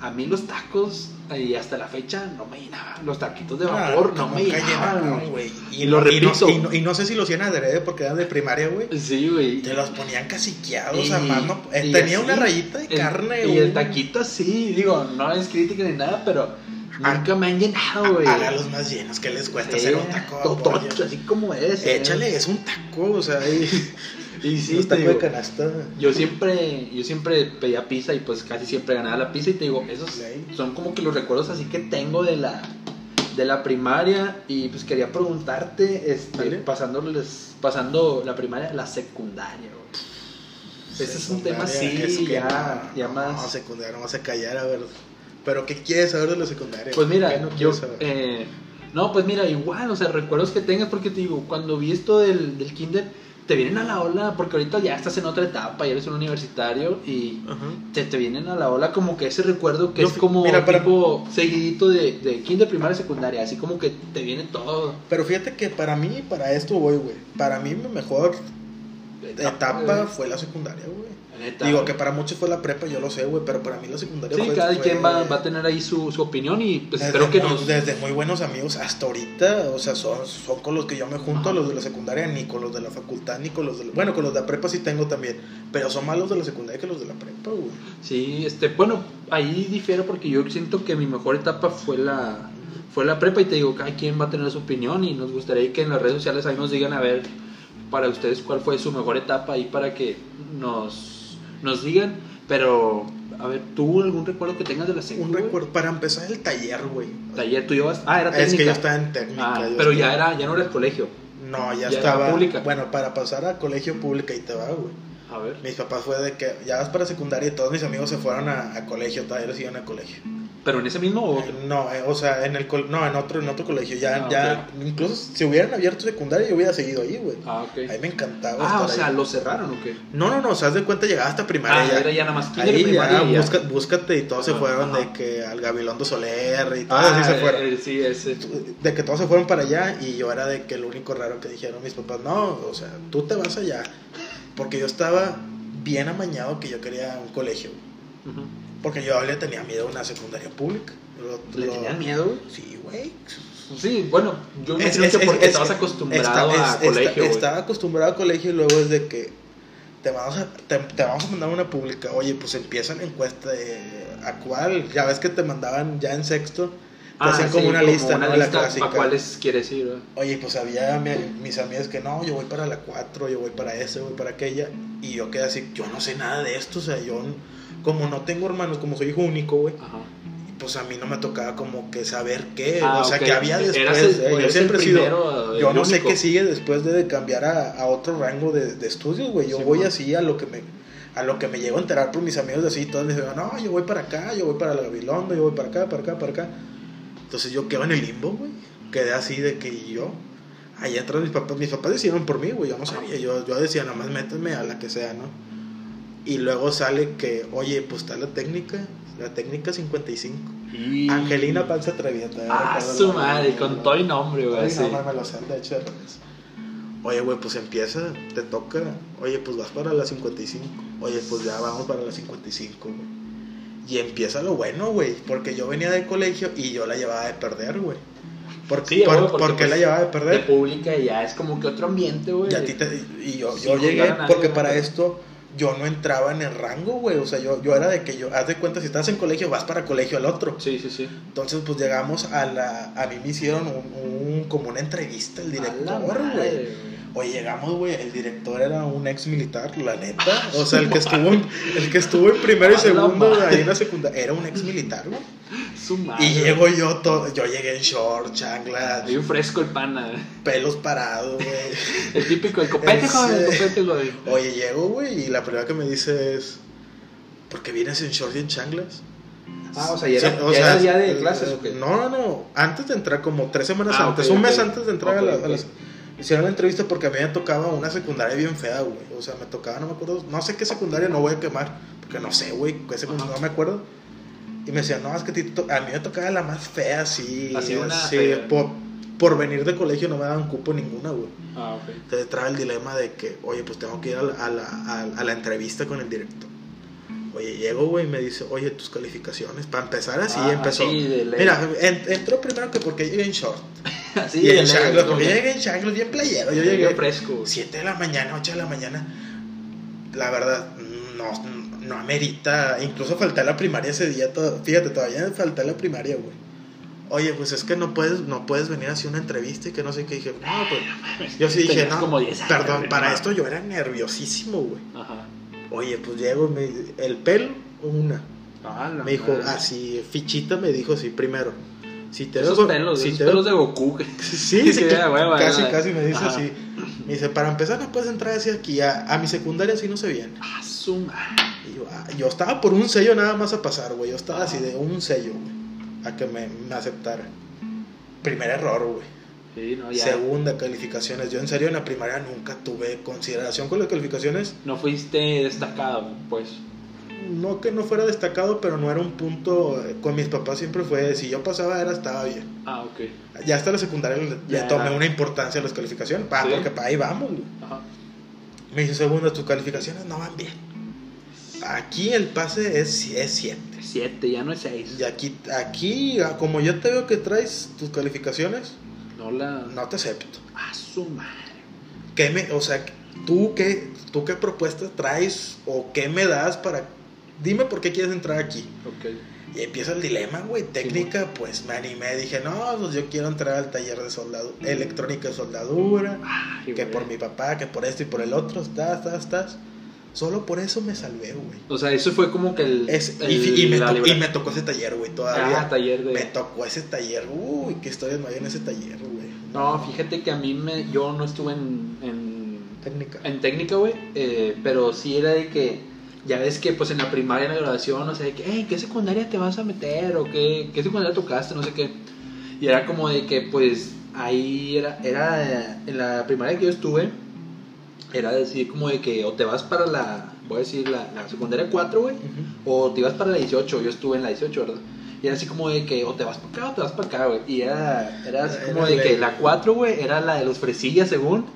a mí los tacos, y hasta la fecha, no me llenaban. Los taquitos de Ah, vapor no me llenaban, güey. güey. Y lo no- y no- repito. Y no, y no sé si lo hacían adrede porque eran de primaria, güey. Sí, güey. Te los ponían caciqueados Y- a mano. Y tenía así, una rayita de el- carne. Y el taquito así, digo, no es crítica ni nada, pero nunca me han llenado, güey. Hágalos más llenos. ¿Qué les cuesta Sí, hacer un taco? así como es. eh. Échale, es un taco, o sea, y, Y sí, un taco digo, de canasta. yo siempre, yo siempre pedía pizza y pues casi siempre ganaba la pizza y te digo, esos son como que los recuerdos así que tengo de la de la primaria y pues quería preguntarte, este, pasándoles, pasando la primaria, la secundaria, güey. Ese es un tema así, es que ya, no, ya no, más. secundaria, no vas a callar, a ver. Pero, ¿qué quieres saber de la secundaria? Pues mira, ¿Qué no yo, saber? eh, no, pues mira, igual, o sea, recuerdos que tengas, porque te digo, cuando vi esto del, del kinder, te vienen a la ola, porque ahorita ya estás en otra etapa, ya eres un universitario y Ajá. te, te vienen a la ola como que ese recuerdo que Yo es como mira, para- tipo seguidito de, de kinder, primaria, secundaria, así como que te viene todo. Pero fíjate que para mí, para esto voy, güey. Para mí, mi mejor etapa fue la secundaria, güey. Digo que para muchos fue la prepa, yo lo sé, güey, pero para mí la secundaria Sí, fue. cada fue- quien va, va a tener ahí su, su opinión y pues desde espero que muy, nos... Desde muy buenos amigos hasta ahorita, o sea, son, son con los que yo me junto, Ajá. los de la secundaria, ni con los de la facultad, ni con los de. la- Bueno, con los de la prepa sí tengo también, pero son más los de la secundaria que los de la prepa, güey. Sí, este, bueno, ahí difiero porque yo siento que mi mejor etapa fue la fue la prepa y te digo, cada quien va a tener su opinión y nos gustaría que en las redes sociales ahí nos digan a ver para ustedes cuál fue su mejor etapa ahí para que nos nos digan, pero a ver, ¿tú algún recuerdo que tengas de la Un secundaria? recuerdo, para empezar el taller, güey. Taller, tú llevas, ah, era técnica. Es que yo estaba en técnica. Ah, pero estaba- ya era ya no era el colegio. No, ya, ya era estaba. pública. Bueno, para pasar a colegio pública y te va, güey. A ver. Mis papás fue de que ya vas para secundaria y todos mis amigos se fueron a, a colegio, todavía los iban a colegio. Pero en ese mismo o otro? No, eh, o sea, en el no, en otro, en otro colegio. Ya, Ah, ya, incluso si hubieran abierto secundaria, yo hubiera seguido ahí, güey. Ah, ok. Ahí me encantaba. Ah, o sea, ahí. lo cerraron o qué? No, no, no, o sea, de cuenta llegaba hasta primaria. Ah, ya. era ya nada más Ahí primaria ya, y ya. busca- búscate y todos se fueron de que al Gabilondo Soler y todos Ah, así se fueron. eh, sí, ese. De que todos se fueron para allá y yo era de que lo único raro que dijeron mis papás, no, o sea, tú te vas allá. Porque yo estaba bien amañado que yo quería un colegio. güey. Ujú. Porque yo le tenía miedo a una secundaria pública. Lo- ¿Le lo- tenían miedo? Sí, güey. Sí, bueno, yo me Es- es- que porque es- estabas es- acostumbrado está- a está- colegio, güey. Estaba acostumbrado a colegio y luego es de que te vamos a, te, te vamos a mandar una pública. Oye, pues empieza la encuesta de a cuál. Ya ves que te mandaban ya en sexto Te hacían como una lista, ¿no? La clásica. ¿Para cuáles quieres ir? Oye, pues había mi- mis amigas que no, yo voy para la 4, yo voy para ese, voy para aquella. Y yo quedé así, yo no sé nada de esto, o sea, yo, como no tengo hermanos, como soy hijo único, güey, Ajá. pues a mí no me tocaba como que saber qué, Ah, o sea, ok. que había después. El- eh, yo siempre he sido, yo no sé qué sigue después de cambiar a, a otro rango de, de estudios, güey. Yo Sí, voy man. así a lo que me a lo que me llego a enterar por mis amigos de así, todos me dicen, no, yo voy para acá, yo voy para la Gabilondo, yo voy para acá, para acá, para acá. Entonces yo quedo en el limbo, güey. Quedé así de que yo, allá atrás mis papás, mis papás decidieron por mí, güey, yo no sabía, yo, yo decía, nada más méteme a la que sea, ¿no? Y luego sale que, oye, pues está la técnica, la técnica 55. Y- Angelina Panza Traviata. eh, Ah, su madre, con todo y nombre, güey. Sí. no, me lo sé, de hecho, de. Oye, güey, pues empieza, te toca. Oye, pues vas para la 55. Oye, pues ya vamos para la 55, güey. Y empieza lo bueno, güey. Porque yo venía del colegio y yo la llevaba de perder, güey. ¿Por, Sí, por, porque, ¿por qué pues, la llevaba de De perder? pública ya es como que otro ambiente, güey. Y, a ti te- y yo, llegué porque para esto yo no entraba en el rango, güey. O sea, yo, yo era de que yo, haz de cuenta, si estás en colegio, vas para colegio al otro. Sí, sí, sí. Entonces, pues llegamos a la. A mí me hicieron un, un- como una entrevista el director, güey. Oye, llegamos, güey, el director era un ex militar, la neta. O sea, el que estuvo en, el que estuvo en primero y segundo ahí en la secundaria, era un ex militar, güey. Su madre. Y llego yo todo, yo llegué en short, chanclas, Bien fresco el pana. pelos parados, güey. El típico, el copete, joven, el copete, güey. Oye, llego, güey, y la primera que me dice es, ¿por qué vienes en short y en chanclas? Ah, o sea, ya Sí, era, o ya sea, era día de clases, ¿o qué? No, no, no. Antes de entrar, como tres semanas Ah, antes, un mes antes de entrar a, la, a las. Hicieron la entrevista porque a mí me tocaba una secundaria bien fea, güey. O sea, me tocaba, no me acuerdo, no sé qué secundaria, no voy a quemar, porque no sé, güey, qué secundaria, no me acuerdo. Y me decían, no, es que a mí me tocaba la más fea, así. Así una fea. por, por venir de colegio no me daban cupo ninguna, güey. Ah, ok. Entonces trae el dilema de que, oye, pues tengo que ir a la, a la, a- a la entrevista con el director. Oye, llego, güey, y me dice, oye, tus calificaciones. Para empezar así, Ah, empezó. sí. Mira, en- entró primero que porque llegué en short. Así, y en chanclas, porque yo llegué en chanclas, bien playero. Yo Llegué llegué fresco. güey. 7 de la mañana, 8 de la mañana. La verdad, no, no amerita. Incluso falté a la primaria ese día. todo- fíjate, todavía falté a la primaria, güey. Oye, pues es que no puedes, no puedes venir así una entrevista y que no sé qué. Dije, no, pues. Yo sí dije, no. como 10 años, perdón, para esto yo era nerviosísimo, güey. Ajá. Oye, pues llego, me, el pelo, una. Ah, la Me dijo, madre. así, fichita me dijo, sí, primero. Si te Esos veo- pelos, si esos te pelos veo- de Goku. que- Sí, que sí, hueva, casi, ¿verdad? casi me dice Ajá. así. Me dice, para empezar no puedes entrar así aquí, a, a mi secundaria así no se viene. Ah, su madre. Y yo, ah, yo estaba por un sello nada más a pasar, güey. Yo estaba así de un sello, güey, a que me, me aceptara. Primer error, güey. Sí, no, ya. Segunda, calificaciones. Yo en serio en la primaria nunca tuve consideración con las calificaciones. No fuiste destacado, pues. No que no fuera destacado, pero no era un punto. eh, Con mis papás siempre fue, si yo pasaba era, estaba bien. Ah, ok. Ya hasta la secundaria le, le Ya. tomé una importancia a las calificaciones, pa, Sí. porque para ahí vamos. güey. Ajá. Me dice, segunda, tus calificaciones no van bien. Aquí el pase es 7. Siete, ya no es seis. Y aquí, aquí, ah, como yo te veo que traes tus calificaciones, No la. no te acepto. Ah, su madre. ¿Qué me, o sea, tú qué, tú qué propuestas traes o qué me das para... Dime por qué quieres entrar aquí. Ok. Y empieza el dilema, güey. Técnica, pues me animé. Dije, no, pues yo quiero entrar al taller de soldadura, electrónica de soldadura. Ay, que por mi papá, que por esto y por el otro, estás, estás, estás. Solo por eso me salvé, güey. O sea, eso fue como que el. Es- el- y, y me tocó, y me tocó ese taller, güey, todavía. Ah, taller de. Me tocó ese taller. Uy, qué historias no hay en ese taller, güey. No, fíjate que a mí me. Yo no estuve en. en Técnica. En técnica, güey, eh, pero sí era de que, ya ves que pues en la primaria, en la graduación, no sé, de que, hey, ¿qué secundaria te vas a meter? O qué, qué secundaria tocaste, no sé qué. Y era como de que, pues, ahí era, era, en la primaria que yo estuve, era decir como de que o te vas para la, voy a decir, la, la secundaria 4, güey, o te ibas para la 18, yo estuve en la 18, ¿verdad? Y era así como de que o te vas para acá o te vas para acá, güey. Y era, era así Era como de ley. que la 4, güey, era la de los fresillas, según.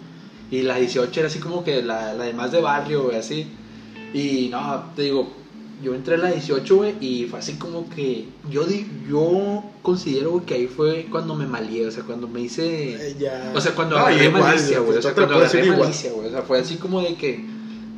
Y la 18 era así como que la, la de más de barrio, güey, así. Y no, te digo, yo entré a la 18, güey, y fue así como que yo, di- yo considero que ahí fue cuando me malié, o sea, cuando me hice... Eh, ya. O sea, cuando No, agarré igual, malicia, güey. O sea, cuando agarré igual. malicia, güey. O sea, fue así como de que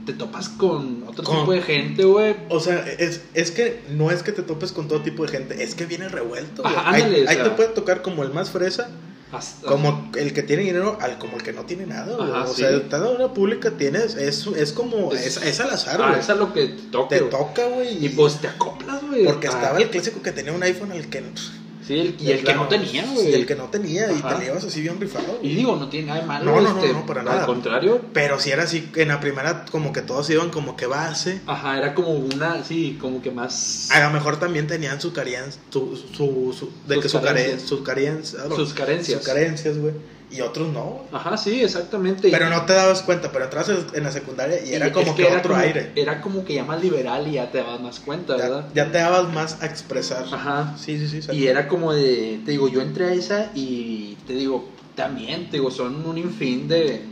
te topas con otro Con- tipo de gente, güey. O sea, es, es que no es que te topes con todo tipo de gente, es que viene revuelto. güey. Ajá, ahí ándale, ahí te puede tocar como el más fresa, Hasta- como el que tiene dinero, al como el que no tiene nada. Ajá, o sí. sea, en una pública, tienes, es, es como, Es- es, es al azar, Ah, es a lo que te toque. Te güey. toca, güey. Y pues te acoplas, güey. Porque Ah, estaba el clásico que tenía un iPhone al que. Sí, el- y el que no tenía, Y güey. el que no tenía, y te le ibas así bien rifado. Y digo, no tiene nada de malo. No, no, no, este, no, para Al nada. contrario, Pero si era así, en la primera, como que todos iban como que base. ajá, era como una, sí, como que más. A lo mejor también tenían su carencia, su, su, su- de Sus que su carencia, sus carencias, Sus carencias. sus carencias, güey. Y otros no. Ajá, sí, exactamente. Pero no te dabas cuenta, pero entras en la secundaria y y era como que, era otro como- aire. Era como que ya más liberal y ya te dabas más cuenta, Ya, ¿verdad? ya te dabas más a expresar. Ajá. Sí, sí, sí. Y era como de, te digo, yo entré a esa y te digo, también, te digo, son un infin de,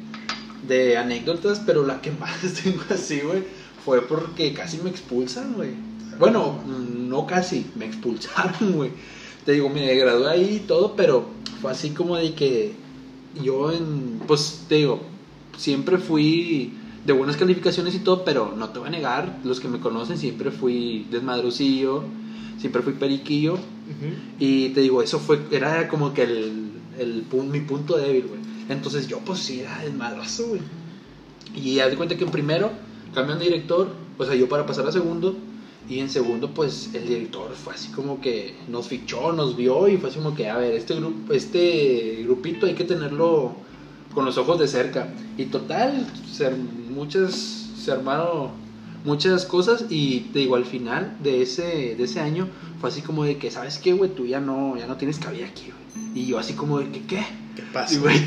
de anécdotas, pero la que más tengo así, güey, fue porque casi me expulsan, güey. Bueno, no casi, me expulsaron, güey. Te digo, me gradué ahí y todo, pero fue así como de que yo en, pues te digo, siempre fui de buenas calificaciones y todo, pero no te voy a negar, los que me conocen siempre fui desmadrucillo, siempre fui periquillo. Y te digo, eso fue, era como que el, el mi punto débil, güey. Entonces yo pues sí era desmadroso, güey. Y haz de cuenta que en primero cambian de director, o sea, yo para pasar a segundo. Y en segundo, pues el director fue así como que nos fichó, nos vio y fue así como que, a ver, este, grupo este grupito hay que tenerlo con los ojos de cerca. Y total, muchas, se armaron muchas cosas y te digo, al final de ese, de ese año fue así como de que, ¿sabes qué, güey? Tú ya no, ya no tienes cabida aquí, güey. Y yo así como de que, ¿qué? ¿Qué Y, pasa? güey,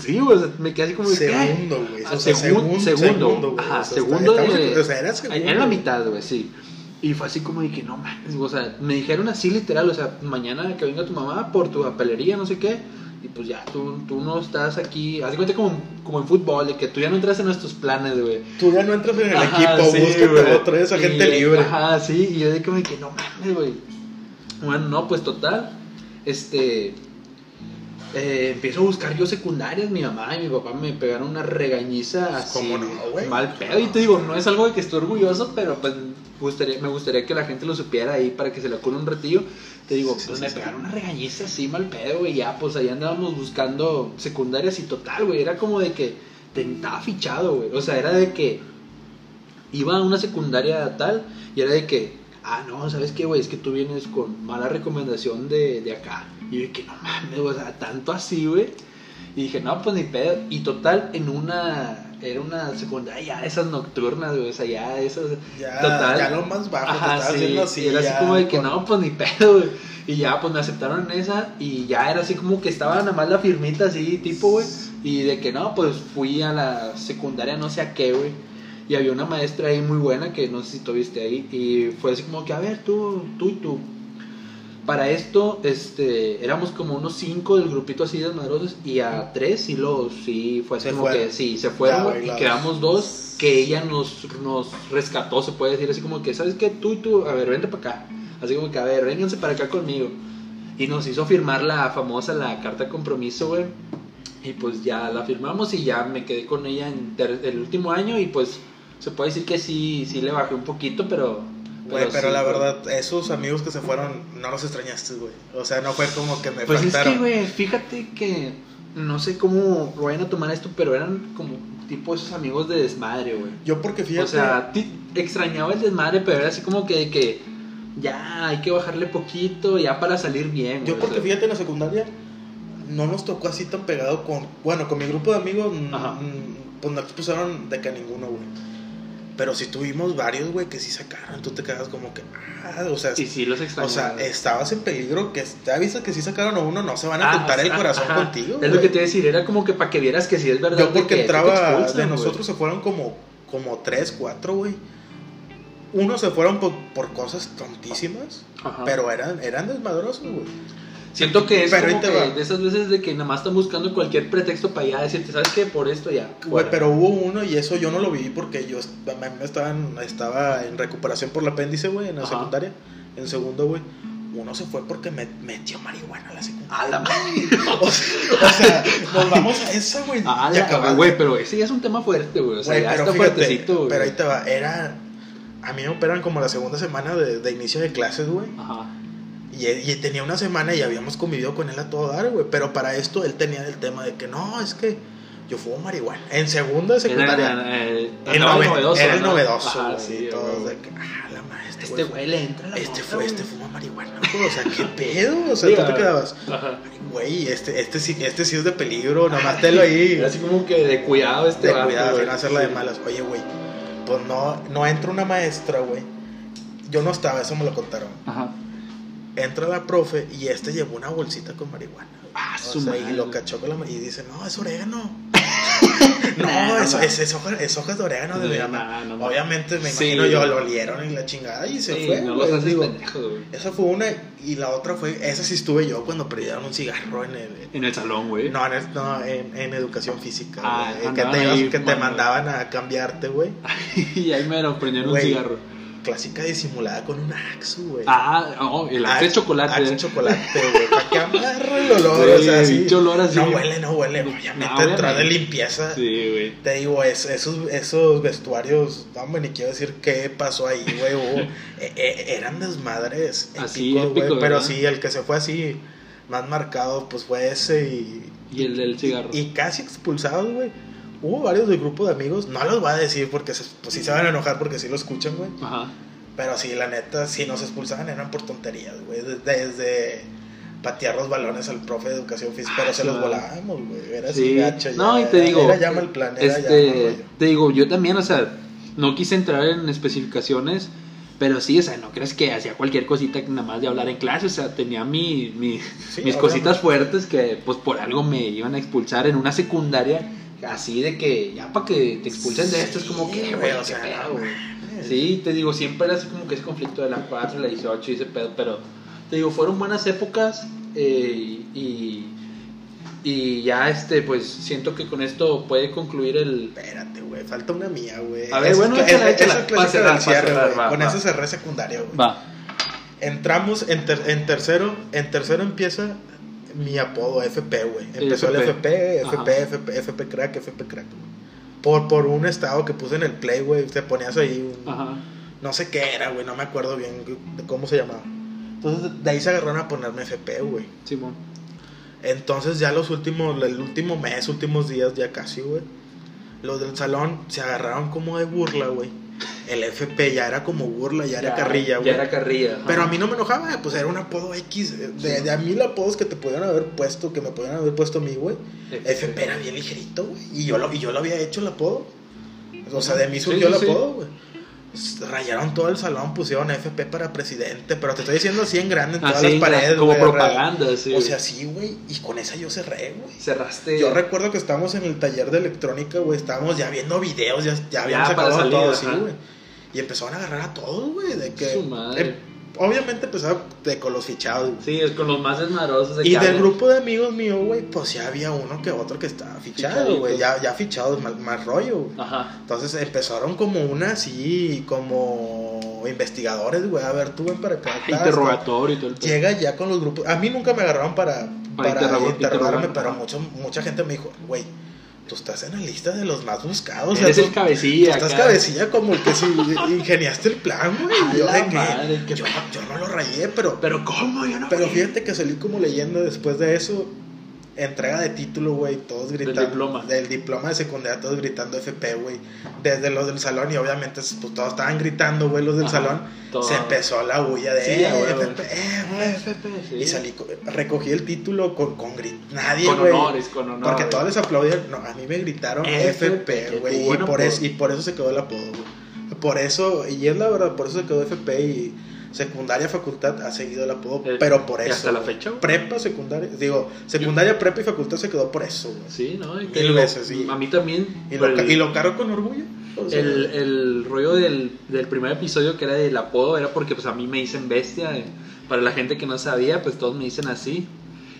sí, o sea, me quedé así como de ¿qué? Segundo, güey. Ah, O sea, segun- segun- segundo, güey. ajá, O sea, segundo de- O sea, era segundo. En la mitad, güey, sí. Y fue así como de que no mames, o sea, me dijeron así literal, o sea, mañana que venga tu mamá por tu papelería, no sé qué, y pues ya, tú, tú no estás aquí, haz de cuenta como, como en fútbol, de que tú ya no entras en nuestros planes, güey. Tú ya no entras en el Ajá, equipo, sí, búscate otro, esa gente Y- libre. Ajá, sí, y yo de como de que no mames, güey. Bueno, no, pues total, este, eh, empiezo a buscar yo secundarias, mi mamá y mi papá me pegaron una regañiza así, ¿Cómo no, güey? mal pedo, y te digo, no es algo de que estoy orgulloso, pero pues me gustaría que la gente lo supiera ahí para que se la cure un ratillo. Te digo, pues me pegaron una regañiza así mal pedo, güey, ya, pues ahí andábamos buscando secundarias y total, güey, era como de que te estaba fichado, güey, o sea, era de que iba a una secundaria tal y era de que, ah, no, ¿sabes qué, güey? Es que tú vienes con mala recomendación de, de acá. Y yo que no mames, o sea, tanto así, güey. Y dije, no, pues ni pedo. Y total, en una, era una secundaria ya esas nocturnas, güey, o sea, ya esas... Ya, total. ya lo más bajo, Ajá, estás sí, haciendo así. y era así como de que con- no, pues ni pedo, güey. Y ya, pues me aceptaron en esa y ya era así como que estaba nada más la firmita así, tipo, güey. Y de que no, pues fui a la secundaria no sé a qué, güey. Y había una maestra ahí muy buena que no sé si tú viste ahí. Y fue así como que, a ver, tú, tú y tú. Para esto, este, éramos como unos cinco del grupito así de madrosos y a tres sí los, sí, fue así Se como fueron. que sí, se fueron Ya, y quedamos dos que ella nos, nos rescató, se puede decir así como que, ¿sabes qué? Tú y tú, a ver, vente para acá. Así como que, a ver, vénganse para acá conmigo. Y nos hizo firmar la famosa, la carta de compromiso, güey. Y pues ya la firmamos y ya me quedé con ella en el último año y pues se puede decir que sí, sí le bajé un poquito, pero... Güey, pero sí, la güey. verdad, esos amigos que se fueron, no los extrañaste, güey. O sea, no fue como que me Pues es faltaron. que, güey, fíjate que no sé cómo lo vayan a tomar esto, pero eran como tipo esos amigos de desmadre, güey. Yo porque fíjate, O sea, ti- extrañaba el desmadre, pero era así como que, de que ya hay que bajarle poquito ya para salir bien. yo güey, porque o sea. fíjate en la secundaria no nos tocó así tan pegado con, bueno, con mi grupo de amigos, mm, Ajá. pues no expulsaron de que a ninguno, güey. Pero sí tuvimos varios, güey, que sí sacaron. Tú te quedas como que, ah, o sea, Y sí los o sea, estabas en peligro, que ya viste que sí sacaron a uno, no se van a Ah, contar o el corazón ajá. contigo. Es lo que te iba a decir, era como que para que vieras que sí es verdad. Yo porque que te entraba expulsan, de nosotros se fueron como, como tres, cuatro, güey. Unos se fueron por, por cosas tontísimas, Ajá. pero eran, eran desmadrosos, güey. Siento que es Pero como que de esas veces de que nada más están buscando cualquier pretexto para ya decirte, ¿sabes qué? Por esto ya. Güey, pero hubo uno y eso yo no lo viví porque yo estaba en, estaba en recuperación por el apéndice, güey, en la Ajá. secundaria, en segundo, güey. Uno se fue porque me metió marihuana a la secundaria. A la madre. O sea, o sea, nos vamos a esa, güey. A la- güey, pero ese ya es un tema fuerte, güey. O sea, ya pero está fíjate, fuertecito, güey. Pero ahí te va, era. A mí me operan como la segunda semana de, de inicio de clases, güey. Ajá. Y, y tenía una semana y habíamos convivido con él a todo dar, güey. Pero para esto él tenía el tema de que no, es que yo fumo marihuana. En segunda de secundaria. Era, el novedoso, era el ¿no? novedoso, Ajá, güey. sí, todos de que, ah, la maestra. Este güey le entra la Este, fue, este fuma marihuana, güey. O sea, ¿qué pedo? O sea, Sí, tú te quedabas, Ajá. güey, este, este, sí, este sí es de peligro, nomás te lo ahí. Era así como que de cuidado este de cuidado, güey. sin hacerla de malas. Oye, güey, pues no, no entra una maestra, güey. Yo no estaba, eso me lo contaron. Ajá. Entra la profe y este llevó una bolsita con marihuana. Ah, su sea, y lo cachó con la ma- y dice, no, es orégano. No, no es, es, es hoja- es hojas de orégano de no. Obviamente me Sí. imagino yo, lo olieron y la chingada y se Sí, fue. no haces digo, esa fue una y la otra fue, esa sí estuve yo cuando perdieron un cigarro en el... En el salón, güey. No, en, el- no, en, en educación física. Ah, güey, que andaban te, ahí, que te mandaban a cambiarte, güey. y ahí me lo prendieron un cigarro. Clásica disimulada con un axo, güey. Ah, oh, el axe de chocolate. Axe de chocolate, güey. Para que amarre el olor, o sea, pinche olor así. No huele, no huele. Obviamente, No, detrás de limpieza. Sí, güey. Te digo, es- esos, esos vestuarios, no, hombre, ni quiero decir qué pasó ahí, güey. eh, eh, eran desmadres Así, épicos, güey. épico, Pero ¿verdad? sí, el que se fue así, más marcado, pues fue ese y. Y el del cigarro. Y, y casi expulsados, güey. Hubo varios del grupo de amigos, no los voy a decir porque se, pues sí se van a enojar porque sí lo escuchan, güey. Ajá. Pero sí, la neta, si nos expulsaban eran por tonterías, güey. Desde, desde patear los balones al profe de educación física, pero Ah, se los volábamos, güey. Era Sí. así gacho. ya, No, y te era- digo, Era llama el plan, era llama Este, rollo. te digo, yo también, o sea, no quise entrar en especificaciones, pero sí, o sea, no crees que hacía cualquier cosita nada más de hablar en clase, o sea, tenía mi, mi- Sí, mis obviamente. cositas fuertes que pues por algo me iban a expulsar en una secundaria, así de que ya para que te expulsen de esto es como que, güey, o sea, pedo, güey. Sí, te digo, siempre era así como que ese conflicto de la 4 y la 18 y ese pedo, pero te digo, fueron buenas épocas eh, y, y ya este, pues siento que con esto puede concluir el... Espérate, güey, falta una mía, güey. A ver, bueno, es- échala, échala, cerrar, del cierre, cerrar, va, Con va. esa cerré secundaria, güey. Va. Entramos, en, ter- en tercero, en tercero empieza mi apodo FP, güey. Empezó el FP, FP, FP, FP, crack, FP crack, güey. Por, por un estado que puse en el play, güey, te ponías ahí un, Ajá. no sé qué era, güey, no me acuerdo bien de cómo se llamaba. Entonces de ahí se agarraron a ponerme FP, güey. Simón. Entonces ya los últimos, el último mes, últimos días, ya casi, güey. Los del salón se agarraron como de burla, güey. El FP ya era como burla, ya, era carrilla, güey. Ya era carrilla. ajá. Pero a mí no me enojaba, pues era un apodo X. De, de a los apodos que te podían haber puesto, que me podían haber puesto a mí, güey. FP era bien ligerito, güey. Y yo lo, y yo lo había hecho el apodo. O sea, de mí surgió Sí, sí, el apodo, güey. Rayaron todo el salón, pusieron FP para presidente, pero te estoy diciendo así en grande en todas Así, las paredes. como güey, propaganda, sí. O sea, sí, güey. Y con esa yo cerré, güey. cerraste. Yo recuerdo que estábamos en el taller de electrónica, güey. Estábamos ya viendo videos, ya, ya habíamos Ya, acabado todo así, ajá. güey. Y empezaron a agarrar a todos, güey. De que. Su madre. eh, obviamente empezaba de, con los fichados, güey. Sí, es con los más desmadrosos. de Y del grupo de amigos míos, güey, pues ya había uno que otro que estaba fichado, Fichadito. güey. Ya, ya fichado, más, más rollo, güey. Ajá. Entonces empezaron como una así, como investigadores, güey. A ver, tú ven para acá. Interrogatorio y todo el pedo. Llega ya con los grupos. A mí nunca me agarraron para, Para para, interrogar- interrogarme, interrogar. pero mucho, mucha gente me dijo, güey, tú estás en la lista de los más buscados. Eres tú- el cabecilla. Tú estás cabecilla como el que si ingeniaste el plan, güey. Yo, la de que- madre, qué yo, yo no lo rayé, pero, Pero ¿cómo? Yo no pero fíjate que salí como leyenda después de eso. Entrega de título, güey, todos gritando. diploma. Del diploma de secundaria, todos gritando FP, güey. Desde los del salón, y obviamente, pues todos estaban gritando, güey, los del Ajá, salón. todo. Se empezó la bulla de Sí, eh. FP, eh, güey. FP, sí. Y salí, co- recogí el título con, con grit. Nadie, Con honores, con honores. Porque todos les aplaudían. No, a mí me gritaron FP, güey. Y por, eso, y por eso se quedó el apodo, güey. Por eso, y es la verdad, por eso se quedó FP y secundaria, facultad ha seguido el apodo. Eh, pero por eso. hasta la fecha, güey. Prepa, secundaria. Digo, secundaria, prepa y facultad se quedó por eso, güey. Sí, ¿no? Y Mil veces, sí. A mí también. Y, lo, el- y lo cargo con orgullo. o sea, El, el rollo del, del primer episodio que era del apodo era porque pues a mí me dicen bestia. eh, Para la gente que no sabía, pues todos me dicen así.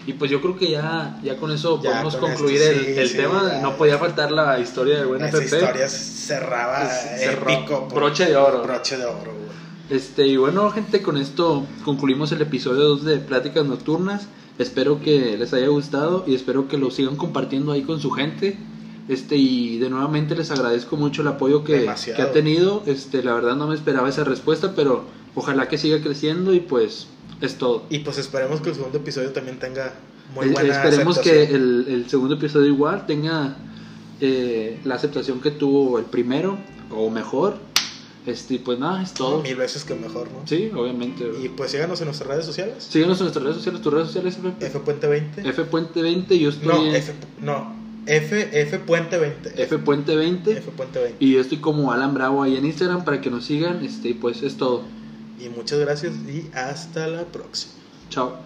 Y pues yo creo que ya, ya con eso Ya, podemos con concluir esto, el, sí, el sí, tema. ya. No podía faltar la historia del buen esa FP. historia cerraba épico. Broche de oro. Broche de oro, güey. Este, y bueno, gente, con esto concluimos el episodio 2 de Pláticas Nocturnas. Espero que les haya gustado y espero que lo sigan compartiendo ahí con su gente. Este, y de nuevamente les agradezco mucho el apoyo que, ha tenido. Este, la verdad no me esperaba esa respuesta, pero ojalá que siga creciendo y pues es todo. Y pues esperemos que el segundo episodio también tenga muy buena Esperemos que el segundo episodio igual tenga eh, la aceptación que tuvo el primero o mejor. Este, pues nada, es todo. Mil veces que mejor, ¿no? Sí, obviamente. Y pues síganos en nuestras redes sociales. Síguenos en nuestras redes sociales, tus redes sociales, F, Puente 20. F Puente 20, yo estoy no, en F, no, F, F Puente 20. F Puente 20 F Puente 20. y yo estoy como Alan Bravo ahí en Instagram para que nos sigan, este, pues es todo. Y muchas gracias y hasta la próxima. Chao.